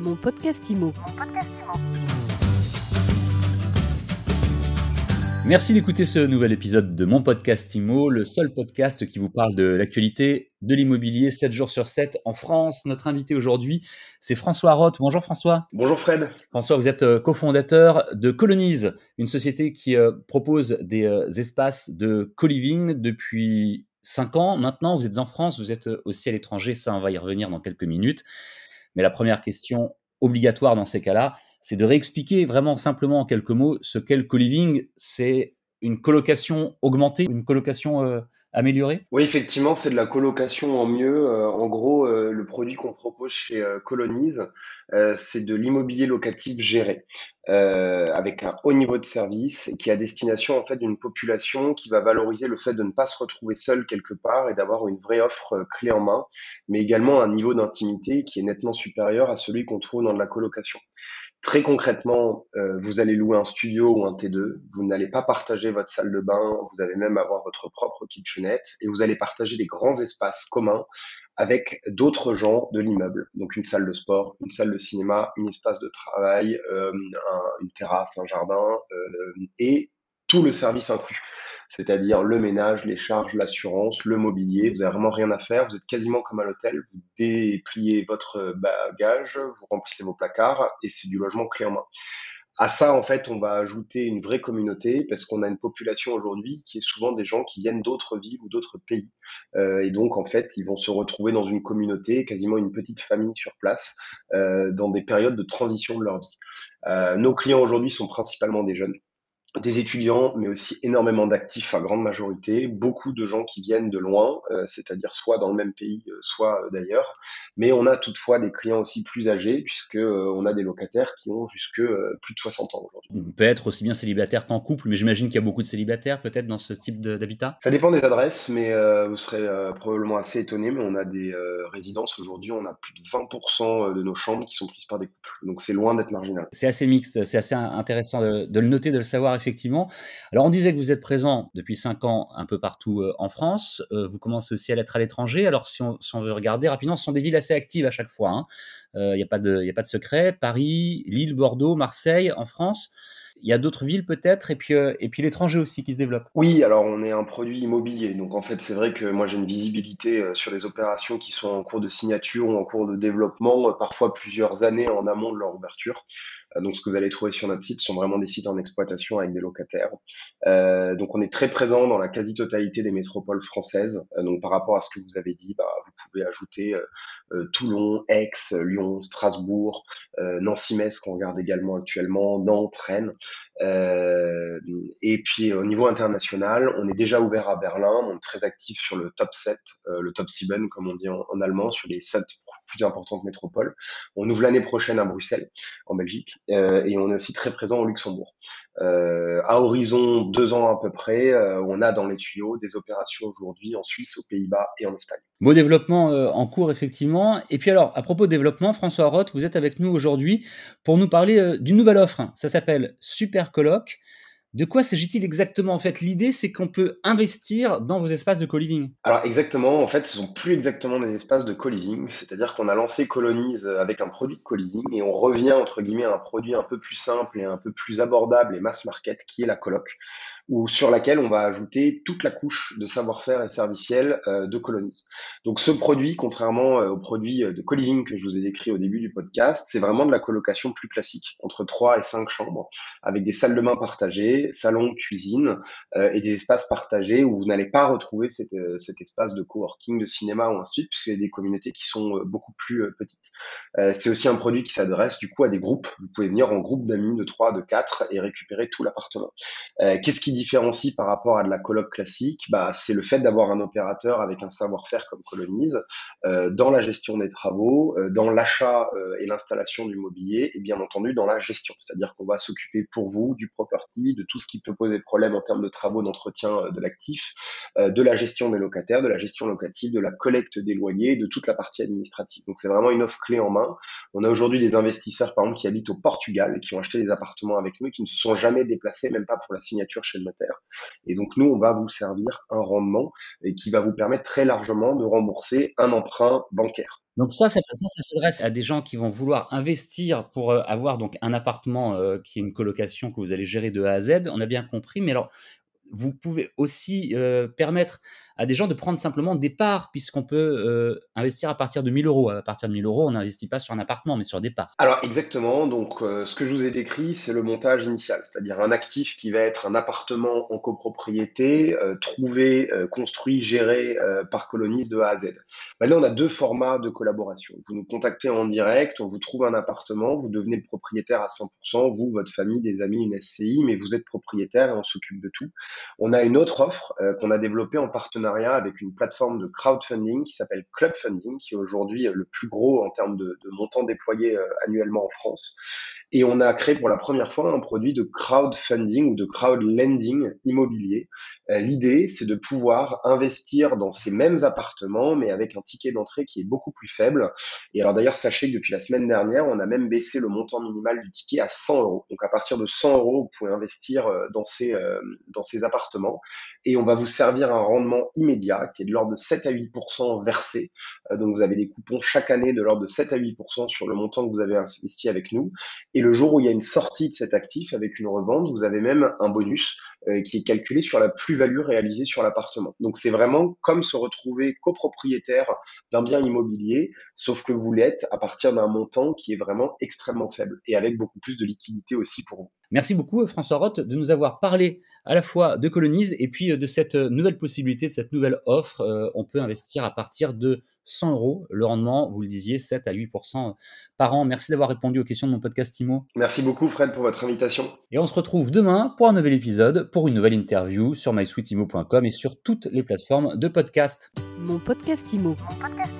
Mon podcast IMO. Merci d'écouter ce nouvel épisode de mon podcast IMO, le seul podcast qui vous parle de l'actualité de l'immobilier 7 jours sur 7 en France. Notre invité aujourd'hui, c'est François Roth. Bonjour François. Bonjour Fred. François, vous êtes euh, cofondateur de Colonise, une société qui euh, propose des euh, espaces de co-living depuis 5 ans. Maintenant, vous êtes en France, vous êtes aussi à l'étranger, ça on va y revenir dans quelques minutes. Mais la première question obligatoire dans ces cas-là, c'est de réexpliquer vraiment simplement en quelques mots ce qu'est le co-living. C'est une colocation augmentée, une colocation euh, améliorée Oui, effectivement, c'est de la colocation en mieux. Euh, en gros, euh, le produit qu'on propose chez Colonise, c'est de l'immobilier locatif géré, avec un haut niveau de service, qui est à destination en fait d'une population qui va valoriser le fait de ne pas se retrouver seul quelque part et d'avoir une vraie offre clé en main, mais également un niveau d'intimité qui est nettement supérieur à celui qu'on trouve dans de la colocation. Très concrètement, euh, vous allez louer un studio ou un T2, vous n'allez pas partager votre salle de bain, vous allez même avoir votre propre kitchenette et vous allez partager des grands espaces communs avec d'autres gens de l'immeuble. Donc une salle de sport, une salle de cinéma, un espace de travail, euh, une terrasse, un jardin euh, et tout le service inclus c'est-à-dire le ménage, les charges, l'assurance, le mobilier. Vous n'avez vraiment rien à faire. Vous êtes quasiment comme à l'hôtel. Vous dépliez votre bagage, vous remplissez vos placards et c'est du logement clé en main. À ça, en fait, on va ajouter une vraie communauté parce qu'on a une population aujourd'hui qui est souvent des gens qui viennent d'autres villes ou d'autres pays. Euh, et donc, en fait, ils vont se retrouver dans une communauté, quasiment une petite famille sur place, euh, dans des périodes de transition de leur vie. Euh, nos clients aujourd'hui sont principalement des jeunes des étudiants, mais aussi énormément d'actifs à grande majorité, beaucoup de gens qui viennent de loin, euh, c'est-à-dire soit dans le même pays, euh, soit euh, d'ailleurs. Mais on a toutefois des clients aussi plus âgés, puisque on a des locataires qui ont jusque plus de 60 ans aujourd'hui. On peut être aussi bien célibataire qu'en couple, mais j'imagine qu'il y a beaucoup de célibataires peut-être dans ce type d'habitat? Ça dépend des adresses, mais vous serez probablement assez étonné, mais on a des résidences aujourd'hui, on a plus de 20% de nos chambres qui sont prises par des couples. Donc c'est loin d'être marginal. C'est assez mixte, c'est assez intéressant de, de le noter, de le savoir effectivement. Alors, on disait que vous êtes présent depuis cinq ans un peu partout euh, en France. Euh, vous commencez aussi à l'être à l'étranger. Alors, si on, veut regarder rapidement, ce sont des villes assez actives à chaque fois. Il hein. n'y euh, a pas de secret. Paris, Lille, Bordeaux, Marseille en France. Il y a d'autres villes peut-être, et puis, et puis l'étranger aussi qui se développe. Oui, alors on est un produit immobilier, donc en fait c'est vrai que moi j'ai une visibilité sur les opérations qui sont en cours de signature ou en cours de développement, parfois plusieurs années en amont de leur ouverture. Euh, donc ce que vous allez trouver sur notre site sont vraiment des sites en exploitation avec des locataires. Euh, donc on est très présent dans la quasi-totalité des métropoles françaises. Euh, donc par rapport à ce que vous avez dit, bah, pouvez ajouter Toulon, Aix, Lyon, Strasbourg, Nancy-Metz qu'on regarde également actuellement, Nantes, Rennes. et puis au niveau international, on est déjà ouvert à Berlin, on est très actif sur le top 7, le top 7 comme on dit en, en allemand, sur les 7 plus importantes métropoles. On ouvre l'année prochaine à Bruxelles, en Belgique, euh, et on est aussi très présent au Luxembourg. Euh, à horizon deux ans à peu près, euh, on a dans les tuyaux des opérations aujourd'hui en Suisse, aux Pays-Bas et en Espagne. Beau développement en cours, effectivement. Et puis alors, à propos de développement, François Roth, vous êtes avec nous aujourd'hui pour nous parler d'une nouvelle offre. Ça s'appelle Super Coloc. De quoi s'agit-il exactement En fait, l'idée, c'est qu'on peut investir dans vos espaces de co-living. Alors exactement, en fait, ce sont plus exactement des espaces de co-living, c'est-à-dire qu'on a lancé Colonize avec un produit de co-living et on revient entre guillemets à un produit un peu plus simple et un peu plus abordable et mass market qui est la coloc, ou sur laquelle on va ajouter toute la couche de savoir-faire et serviciel euh, de Colonize. Donc ce produit, contrairement euh, au produit euh, de co-living que je vous ai décrit au début du podcast, c'est vraiment de la colocation plus classique, entre 3 et 5 chambres, avec des salles de bain partagées salon, cuisine euh, et des espaces partagés où vous n'allez pas retrouver euh, cet espace de coworking, de cinéma ou ainsi de suite, puisqu'il y a des communautés qui sont euh, beaucoup plus petites. c'est aussi un produit qui s'adresse du coup à des groupes. Vous pouvez venir en groupe d'amis de 3, de 4 et récupérer tout l'appartement. Qu'est-ce qui différencie par rapport à de la coloc classique? Bah, C'est le fait d'avoir un opérateur avec un savoir-faire comme Colonise dans la gestion des travaux, dans l'achat et l'installation du mobilier et bien entendu dans la gestion. C'est-à-dire qu'on va s'occuper pour vous du property, de tout ce qui peut poser problème en termes de travaux d'entretien euh, de l'actif, euh, de la gestion des locataires, de la gestion locative, de la collecte des loyers, de toute la partie administrative. Donc c'est vraiment une offre clé en main. On a aujourd'hui des investisseurs par exemple qui habitent au Portugal et qui ont acheté des appartements avec nous qui ne se sont jamais déplacés, même pas pour la signature chez le notaire. Et donc nous, on va vous servir un rendement et qui va vous permettre très largement de rembourser un emprunt bancaire. Donc ça, ça, s'adresse à des gens qui vont vouloir investir pour euh, avoir donc un appartement euh, qui est une colocation que vous allez gérer de A à Z. On a bien compris, mais alors vous pouvez aussi euh, permettre à des gens de prendre simplement des parts, puisqu'on peut euh, investir à partir de 1000 euros. À partir de 1000 euros, on n'investit pas sur un appartement, mais sur des parts. Alors exactement, donc euh, ce que je vous ai décrit, c'est le montage initial, c'est-à-dire un actif qui va être un appartement en copropriété, trouvé, construit, géré par Colonis de A à Z. Maintenant, on a deux formats de collaboration. Vous nous contactez en direct, on vous trouve un appartement, vous devenez propriétaire à 100%, vous, votre famille, des amis, une SCI, mais vous êtes propriétaire et on s'occupe de tout. On a une autre offre euh, qu'on a développée en partenariat avec une plateforme de crowdfunding qui s'appelle Club Funding, qui est aujourd'hui le plus gros en termes de, de montants déployés euh, annuellement en France. Et on a créé pour la première fois un produit de crowdfunding ou de crowdlending immobilier. Euh, L'idée, c'est de pouvoir investir dans ces mêmes appartements, mais avec un ticket d'entrée qui est beaucoup plus faible. Et alors d'ailleurs, sachez que depuis la semaine dernière, on a même baissé le montant minimal du ticket à 100 euros. Donc à partir de 100 euros, vous pouvez investir euh, dans ces, euh, dans ces appartements. Et on va vous servir un rendement immédiat qui est de l'ordre de 7 à 8% versé. Donc vous avez des coupons chaque année de l'ordre de 7 à 8% sur le montant que vous avez investi avec nous. Le jour où il y a une sortie de cet actif avec une revente, vous avez même un bonus euh, qui est calculé sur la plus-value réalisée sur l'appartement. Donc c'est vraiment comme se retrouver copropriétaire d'un bien immobilier, sauf que vous l'êtes à partir d'un montant qui est vraiment extrêmement faible et avec beaucoup plus de liquidité aussi pour vous. Merci beaucoup François Roth de nous avoir parlé à la fois de Colonize et puis de cette nouvelle possibilité, de cette nouvelle offre. Euh, on peut investir à partir de 100 euros. Le rendement, vous le disiez, 7 à 8% par an. Merci d'avoir répondu aux questions de mon podcast Imo. Merci beaucoup Fred pour votre invitation. Et on se retrouve demain pour un nouvel épisode, pour une nouvelle interview sur mysweetimo.com et sur toutes les plateformes de podcast. Mon podcast Imo. Mon podcast